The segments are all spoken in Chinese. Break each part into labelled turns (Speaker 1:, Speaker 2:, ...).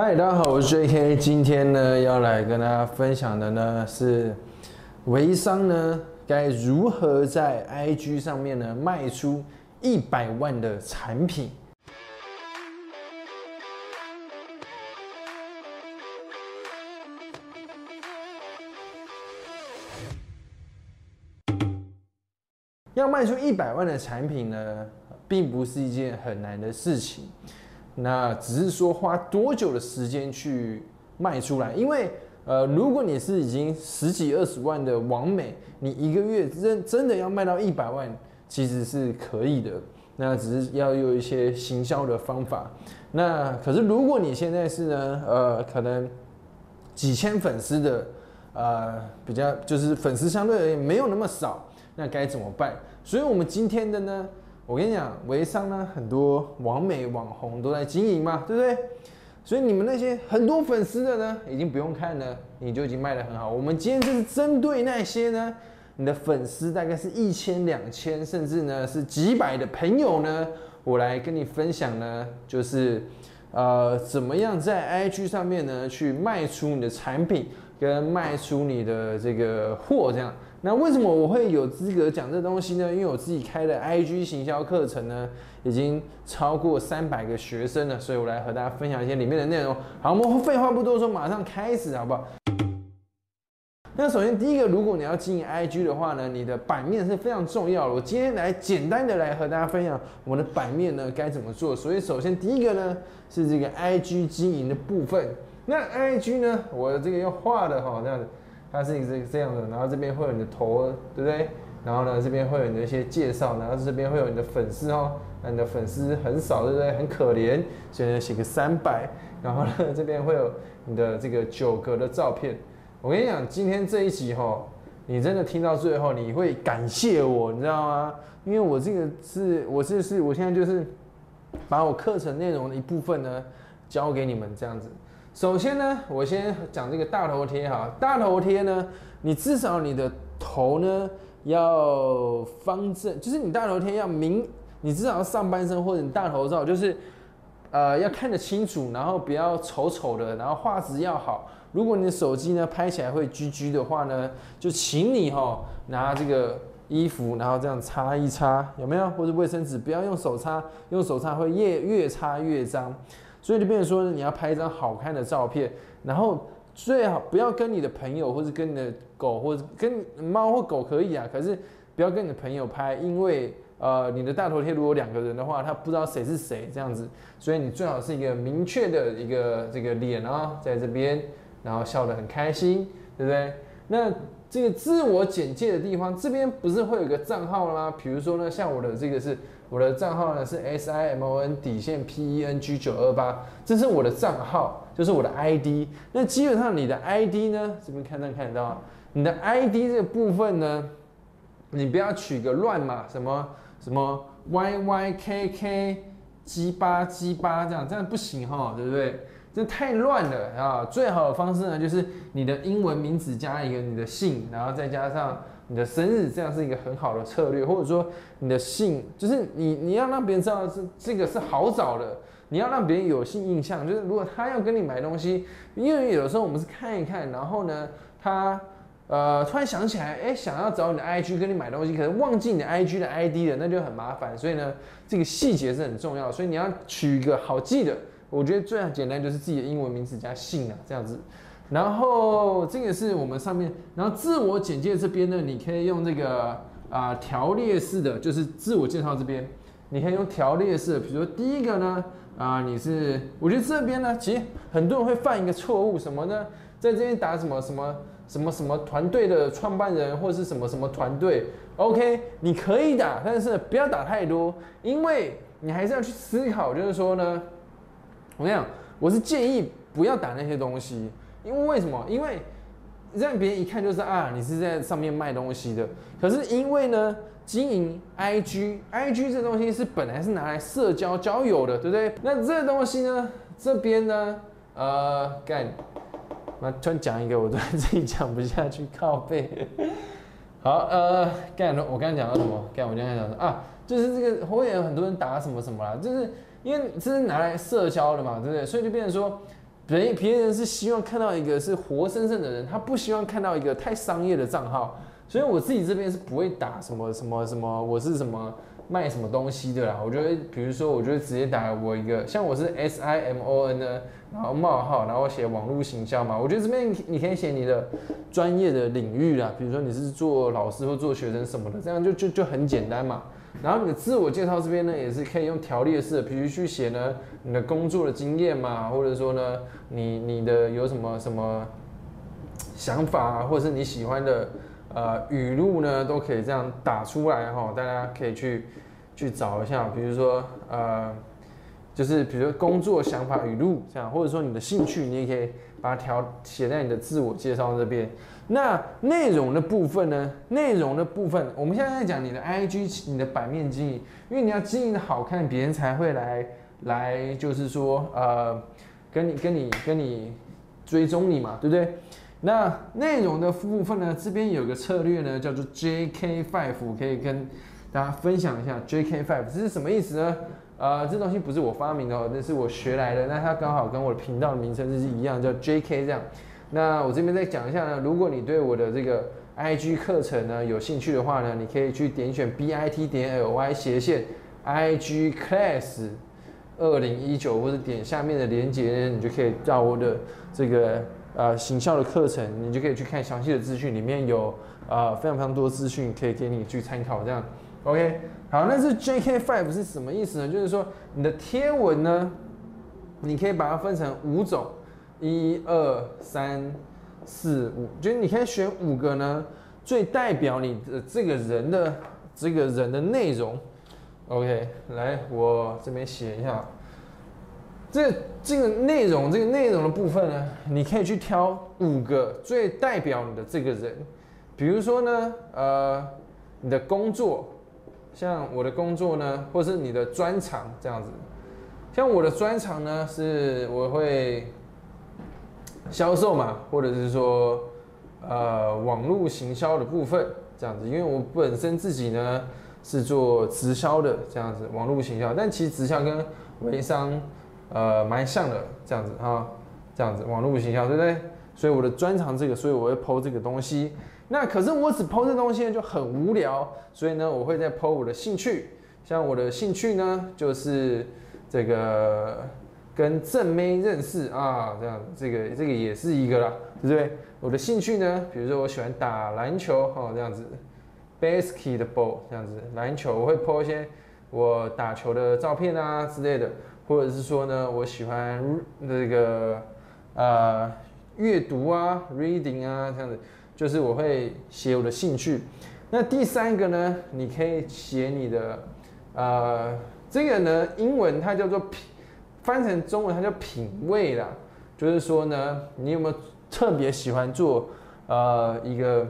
Speaker 1: 嗨，大家好，我是 J.K。今天呢，要来跟大家分享的呢是微商呢该如何在 IG 上面呢卖出一百万的产品。要卖出一百万的产品呢，并不是一件很难的事情。那只是说花多久的时间去卖出来，因为呃，如果你是已经十几二十万的网美，你一个月真真的要卖到一百万，其实是可以的。那只是要有一些行销的方法。那可是如果你现在是呢，呃，可能几千粉丝的，呃，比较就是粉丝相对而言没有那么少，那该怎么办？所以我们今天的呢。我跟你讲，微商呢，很多网美网红都在经营嘛，对不对？所以你们那些很多粉丝的呢，已经不用看了，你就已经卖得很好。我们今天就是针对那些呢，你的粉丝大概是一千、两千，甚至呢是几百的朋友呢，我来跟你分享呢，就是呃，怎么样在 IG 上面呢去卖出你的产品，跟卖出你的这个货，这样。那为什么我会有资格讲这东西呢？因为我自己开的 IG 行销课程呢，已经超过三百个学生了，所以我来和大家分享一些里面的内容。好，我们废话不多说，马上开始，好不好？那首先第一个，如果你要经营 IG 的话呢，你的版面是非常重要的。我今天来简单的来和大家分享我们的版面呢该怎么做。所以首先第一个呢是这个 IG 经营的部分。那 IG 呢，我这个要画的哈这样子。它是一个这样的，然后这边会有你的头，对不对？然后呢，这边会有你的一些介绍，然后这边会有你的粉丝哦。那你的粉丝很少，对不对？很可怜，所以呢写个三百。然后呢，这边会有你的这个九格的照片。我跟你讲，今天这一集哈，你真的听到最后，你会感谢我，你知道吗？因为我这个是，我是是，我现在就是把我课程内容的一部分呢，教给你们这样子。首先呢，我先讲这个大头贴哈。大头贴呢，你至少你的头呢要方正，就是你大头贴要明，你至少要上半身或者你大头照，就是呃要看得清楚，然后不要丑丑的，然后画质要好。如果你的手机呢拍起来会居居的话呢，就请你哈拿这个衣服，然后这样擦一擦，有没有？或者卫生纸，不要用手擦，用手擦会越越擦越脏。所以就变成说，你要拍一张好看的照片，然后最好不要跟你的朋友，或者跟你的狗，或者跟猫或狗可以啊，可是不要跟你的朋友拍，因为呃，你的大头贴如果两个人的话，他不知道谁是谁这样子，所以你最好是一个明确的一个这个脸啊，在这边，然后笑得很开心，对不对？那这个自我简介的地方，这边不是会有个账号吗？比如说呢，像我的这个是。我的账号呢是 S I M O N 底线 P E N G 九二八，这是我的账号，就是我的 I D。那基本上你的 I D 呢，这边看能看得到，你的 I D 这个部分呢，你不要取个乱码，什么什么 Y Y K K 七八七八这样，这样不行哈，对不对？这太乱了啊！最好的方式呢，就是你的英文名字加一个你的姓，然后再加上。你的生日这样是一个很好的策略，或者说你的姓，就是你你要让别人知道是这个是好找的，你要让别人有性印象，就是如果他要跟你买东西，因为有的时候我们是看一看，然后呢，他呃突然想起来，哎，想要找你的 IG 跟你买东西，可能忘记你的 IG 的 ID 了，那就很麻烦。所以呢，这个细节是很重要，所以你要取一个好记的，我觉得最简单就是自己的英文名字加姓啊，这样子。然后这个是我们上面，然后自我简介这边呢，你可以用这个啊条列式的，就是自我介绍这边，你可以用条列式的，比如说第一个呢，啊你是，我觉得这边呢，其实很多人会犯一个错误，什么呢？在这边打什么什么什么什么团队的创办人或是什么什么团队，OK，你可以打，但是不要打太多，因为你还是要去思考，就是说呢，我跟你讲，我是建议不要打那些东西。因为为什么？因为让别人一看就是啊，你是在上面卖东西的。可是因为呢，经营 IG，IG 这东西是本来是拿来社交交友的，对不对？那这东西呢，这边呢，呃，干，那突然讲一个，我突然 自己讲不下去，靠背。好，呃，干，我刚才讲到什么？干，我刚才讲说啊，就是这个会有很多人打什么什么啦，就是因为这是拿来社交的嘛，对不对？所以就变成说。别别人是希望看到一个是活生生的人，他不希望看到一个太商业的账号。所以我自己这边是不会打什么什么什么，我是什么卖什么东西的啦。我觉得，比如说，我就直接打我一个，像我是 S I M O N 呢，然后冒号，然后写网络行销嘛。我觉得这边你可以写你的专业的领域啦，比如说你是做老师或做学生什么的，这样就就就很简单嘛。然后你的自我介绍这边呢，也是可以用条列式的，比如去写呢你的工作的经验嘛，或者说呢你你的有什么什么想法啊，或者是你喜欢的。呃，语录呢都可以这样打出来哈，大家可以去去找一下，比如说呃，就是比如说工作想法语录这样，或者说你的兴趣，你也可以把它调写在你的自我介绍这边。那内容的部分呢？内容的部分，我们现在在讲你的 IG，你的版面经营，因为你要经营的好看，别人才会来来，就是说呃，跟你跟你跟你追踪你嘛，对不对？那内容的部分呢？这边有个策略呢，叫做 JK Five，可以跟大家分享一下 JK Five 这是什么意思呢？呃，这东西不是我发明的哦，那是我学来的。那它刚好跟我的频道的名称是一样，叫 JK 这样。那我这边再讲一下呢，如果你对我的这个 IG 课程呢有兴趣的话呢，你可以去点选 bit 点 ly 斜线 IG Class 二零一九，或者点下面的链接，你就可以到我的这个。呃，行销的课程，你就可以去看详细的资讯，里面有呃非常非常多资讯可以给你去参考。这样，OK，好，那是 JK Five 是什么意思呢？就是说你的贴文呢，你可以把它分成五种，一二三四五，就是你可以选五个呢，最代表你的这个人的这个人的内容。OK，来，我这边写一下。这这个内容，这个内容的部分呢，你可以去挑五个最代表你的这个人，比如说呢，呃，你的工作，像我的工作呢，或是你的专长这样子，像我的专长呢，是我会销售嘛，或者是说，呃，网络行销的部分这样子，因为我本身自己呢是做直销的这样子，网络行销，但其实直销跟微商。呃，蛮像的这样子哈，这样子网络行销对不对？所以我的专长这个，所以我会抛这个东西。那可是我只剖这东西就很无聊，所以呢，我会再剖我的兴趣。像我的兴趣呢，就是这个跟正妹认识啊，这样这个这个也是一个啦，对不对？我的兴趣呢，比如说我喜欢打篮球哦，这样子，basketball 这样子篮球，我会剖一些我打球的照片啊之类的。或者是说呢，我喜欢那个呃阅读啊，reading 啊这样子，就是我会写我的兴趣。那第三个呢，你可以写你的呃这个呢，英文它叫做品，翻成中文它叫品味啦。就是说呢，你有没有特别喜欢做呃一个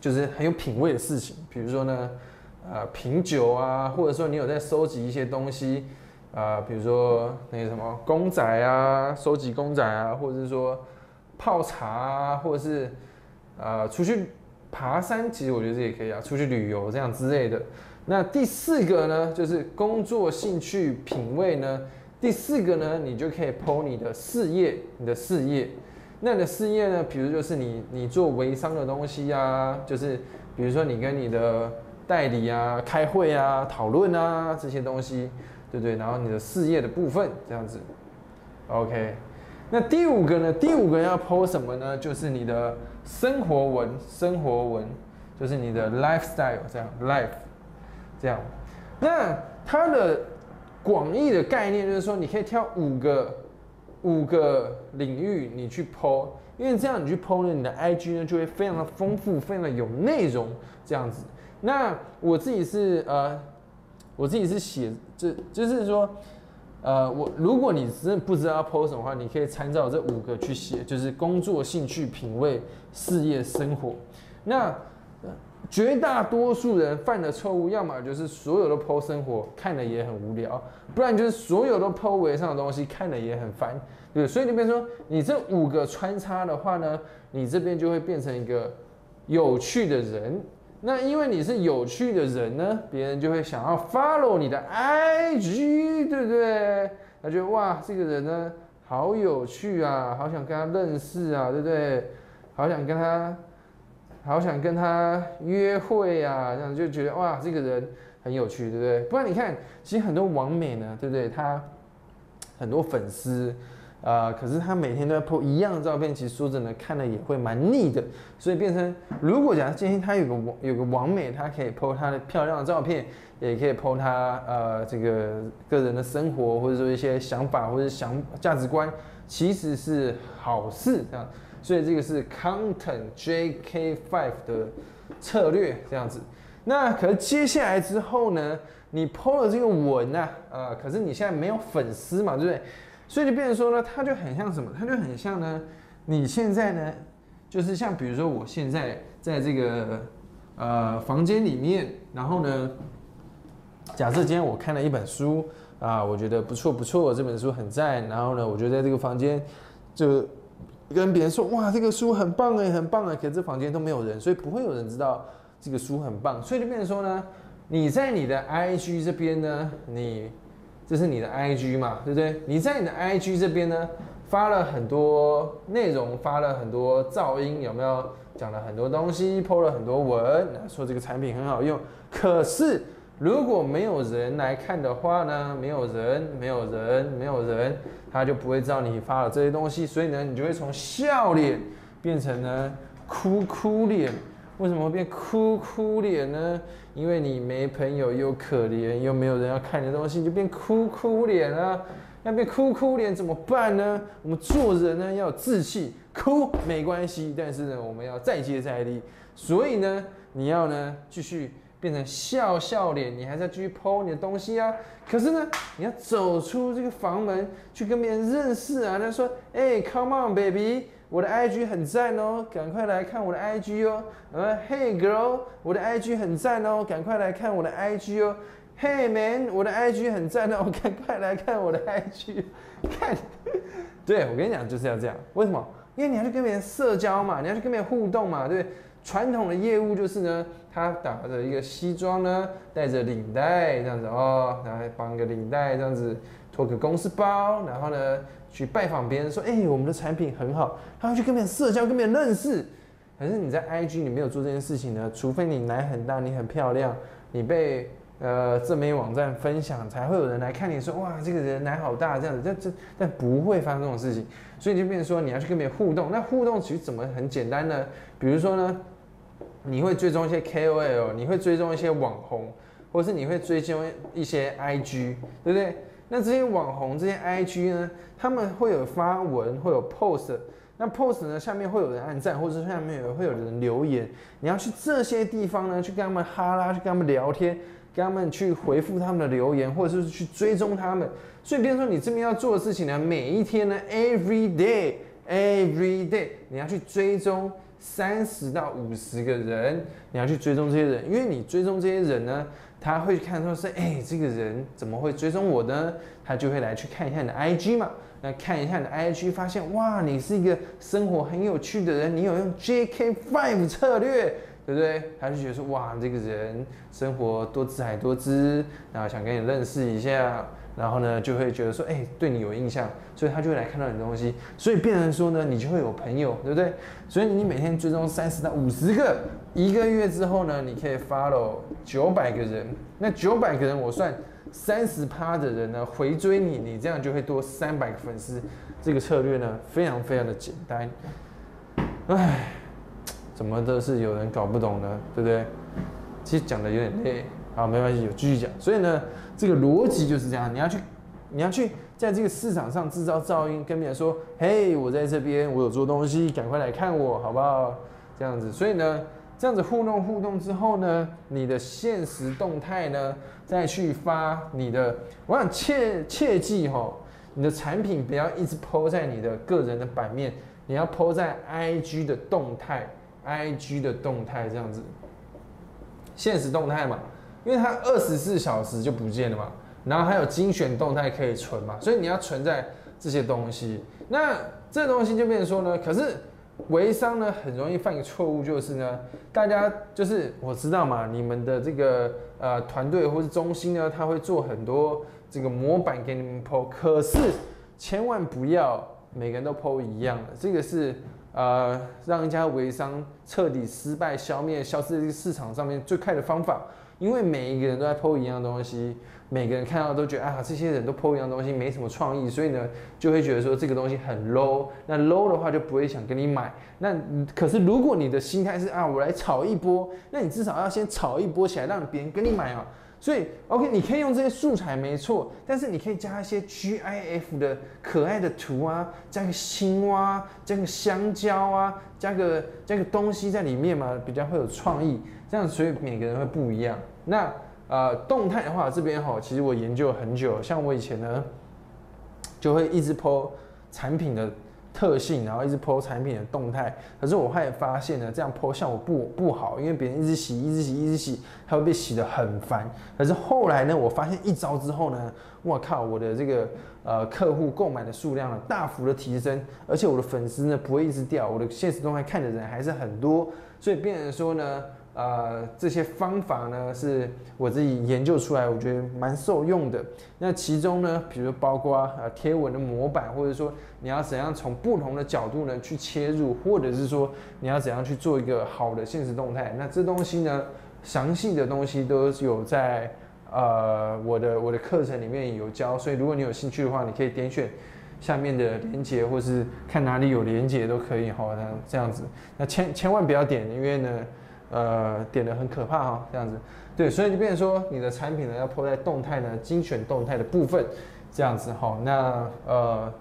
Speaker 1: 就是很有品味的事情？比如说呢，呃品酒啊，或者说你有在收集一些东西。啊，比如说那个什么公仔啊，收集公仔啊，或者是说泡茶啊，或者是啊出去爬山，其实我觉得这也可以啊，出去旅游这样之类的。那第四个呢，就是工作兴趣品味呢。第四个呢，你就可以剖你的事业，你的事业。那你的事业呢，比如就是你你做微商的东西啊，就是比如说你跟你的代理啊开会啊讨论啊这些东西。对不对？然后你的事业的部分这样子，OK。那第五个呢？第五个要 PO 什么呢？就是你的生活文，生活文就是你的 lifestyle 这样，life 这样。那它的广义的概念就是说，你可以挑五个五个领域你去 PO，因为这样你去 PO 呢，你的 IG 呢就会非常的丰富，非常的有内容这样子。那我自己是呃。我自己是写，就就是说，呃，我如果你真的不知道要 post 什么话，你可以参照这五个去写，就是工作、兴趣、品味、事业、生活。那绝大多数人犯的错误，要么就是所有的 PO 生活看了也很无聊，不然就是所有的 PO 围上的东西看了也很烦，对所以你比如说，你这五个穿插的话呢，你这边就会变成一个有趣的人。那因为你是有趣的人呢，别人就会想要 follow 你的 IG，对不对？他觉得哇，这个人呢，好有趣啊，好想跟他认识啊，对不对？好想跟他，好想跟他约会啊，这样就觉得哇，这个人很有趣，对不对？不然你看，其实很多网美呢，对不对？他很多粉丝。啊，可是他每天都在 po 一样的照片，其实说真的，看了也会蛮腻的。所以变成，如果假设今天他有个有个完美，他可以 po 他的漂亮的照片，也可以 po 他呃这个个人的生活，或者说一些想法或者想价值观，其实是好事这样。所以这个是 Content JK Five 的策略这样子。那可是接下来之后呢，你 po 了这个文啊，呃，可是你现在没有粉丝嘛，对不对？所以就变成说呢，它就很像什么？它就很像呢，你现在呢，就是像比如说我现在在这个呃房间里面，然后呢，假设今天我看了一本书啊，我觉得不错不错，这本书很赞，然后呢，我就在这个房间就跟别人说，哇，这个书很棒哎，很棒哎，可是这房间都没有人，所以不会有人知道这个书很棒。所以就变成说呢，你在你的 IG 这边呢，你。这是你的 IG 嘛，对不对？你在你的 IG 这边呢，发了很多内容，发了很多噪音，有没有？讲了很多东西，po 了很多文，说这个产品很好用。可是如果没有人来看的话呢？没有人，没有人，没有人，他就不会知道你发了这些东西。所以呢，你就会从笑脸变成呢哭哭脸。为什么会变哭哭脸呢？因为你没朋友又可怜，又没有人要看你的东西，你就变哭哭脸了。要变哭哭脸怎么办呢？我们做人呢要有志气，哭没关系，但是呢我们要再接再厉。所以呢你要呢继续变成笑笑脸，你还是要继续剖你的东西啊。可是呢你要走出这个房门去跟别人认识啊。他说：“哎，Come on, baby。”我的 IG 很赞哦，赶快来看我的 IG 哦。呃，Hey girl，我的 IG 很赞哦，赶快来看我的 IG 哦。Hey man，我的 IG 很赞哦，赶快来看我的 IG。看，对我跟你讲就是要这样。为什么？因为你要去跟别人社交嘛，你要去跟别人互动嘛，对？传统的业务就是呢，他打着一个西装呢，带着领带这样子哦，然后绑个领带这样子，拖个公司包，然后呢。去拜访别人说，哎，我们的产品很好，他会去跟别人社交，跟别人认识。可是你在 IG 你没有做这件事情呢，除非你奶很大，你很漂亮，你被呃正面网站分享，才会有人来看你说，哇，这个人奶好大这样子。但这但不会发生这种事情，所以就变成说你要去跟别人互动。那互动其实怎么很简单呢？比如说呢，你会追踪一些 KOL，你会追踪一些网红，或是你会追踪一些 IG，对不对？那这些网红、这些 IG 呢，他们会有发文，会有 post。那 post 呢，下面会有人按赞，或者下面会有人留言。你要去这些地方呢，去跟他们哈拉，去跟他们聊天，跟他们去回复他们的留言，或者是去追踪他们。所以，比如说你这边要做的事情呢，每一天呢，every day，every day，你要去追踪三十到五十个人，你要去追踪这些人，因为你追踪这些人呢。他会看说是哎，这个人怎么会追踪我呢？他就会来去看一下你的 IG 嘛。那看一下你的 IG，发现哇，你是一个生活很有趣的人，你有用 JK Five 策略，对不对？他就觉得说哇，这个人生活多姿海多姿，然后想跟你认识一下。然后呢，就会觉得说，哎，对你有印象，所以他就会来看到你的东西，所以变成说呢，你就会有朋友，对不对？所以你每天追踪三十到五十个，一个月之后呢，你可以 follow 九百个人，那九百个人我算三十趴的人呢回追你，你这样就会多三百个粉丝。这个策略呢，非常非常的简单。唉，怎么都是有人搞不懂呢，对不对？其实讲的有点累，好，没关系，有继续讲。所以呢。这个逻辑就是这样，你要去，你要去在这个市场上制造噪音，跟别人说：“嘿，我在这边，我有做东西，赶快来看我，好不好？”这样子，所以呢，这样子互动互动之后呢，你的现实动态呢，再去发你的，我想切切记哈，你的产品不要一直抛在你的个人的版面，你要抛在 IG 的动态，IG 的动态这样子，现实动态嘛。因为它二十四小时就不见了嘛，然后还有精选动态可以存嘛，所以你要存在这些东西。那这东西就变成说呢，可是微商呢很容易犯一个错误，就是呢，大家就是我知道嘛，你们的这个呃团队或是中心呢，他会做很多这个模板给你们剖可是千万不要每个人都剖一样的，这个是呃让一家微商彻底失败、消灭、消失在这个市场上面最快的方法。因为每一个人都在 PO 一样东西，每个人看到都觉得啊，这些人都 PO 一样东西，没什么创意，所以呢，就会觉得说这个东西很 low。那 low 的话就不会想跟你买。那可是如果你的心态是啊，我来炒一波，那你至少要先炒一波起来，让别人跟你买啊。所以 OK，你可以用这些素材没错，但是你可以加一些 GIF 的可爱的图啊，加个青蛙，加个香蕉啊，加个加个东西在里面嘛，比较会有创意。这样所以每个人会不一样。那呃，动态的话，这边哈，其实我研究了很久，像我以前呢，就会一直 po 产品的特性，然后一直 po 产品的动态。可是我后来发现呢，这样 po 效果不不好，因为别人一直洗，一直洗，一直洗，它会被洗得很烦。可是后来呢，我发现一招之后呢，我靠，我的这个呃客户购买的数量呢大幅的提升，而且我的粉丝呢不会一直掉，我的现实动态看的人还是很多，所以变成说呢。呃，这些方法呢是我自己研究出来，我觉得蛮受用的。那其中呢，比如包括呃贴文的模板，或者说你要怎样从不同的角度呢去切入，或者是说你要怎样去做一个好的现实动态，那这东西呢，详细的东西都有在呃我的我的课程里面有教。所以如果你有兴趣的话，你可以点选下面的连接，或是看哪里有连接都可以哈。那这样子，那千千万不要点，因为呢。呃，点的很可怕哈，这样子，对，所以就变成说你的产品呢要铺在动态呢，精选动态的部分，这样子。哈，那呃，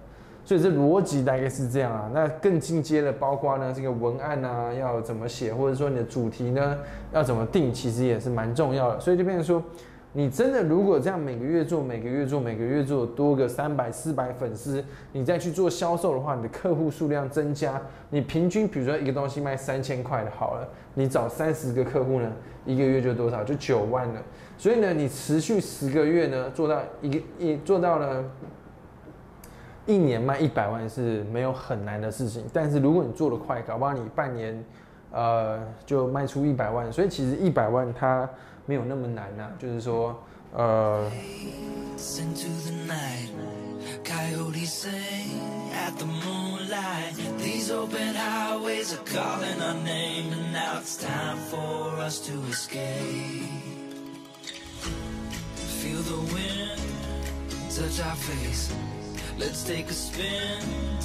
Speaker 1: 所以这逻辑大概是这样啊，那更进阶的包括呢这个文案呢要怎么写，或者说你的主题呢要怎么定，其实也是蛮重要的，所以就变成说。你真的如果这样每个月做，每个月做，每个月做多个三百四百粉丝，你再去做销售的话，你的客户数量增加，你平均比如说一个东西卖三千块的，好了，你找三十个客户呢，一个月就多少？就九万了。所以呢，你持续十个月呢，做到一个一做到了一年卖一百万是没有很难的事情。但是如果你做的快，搞不好你半年呃就卖出一百万。所以其实一百万它。没有那么难呐，就是说，呃。Let's take a spin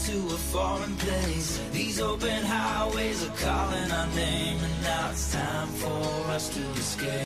Speaker 1: to a foreign place. These open highways are calling our name, and now it's time for us to escape.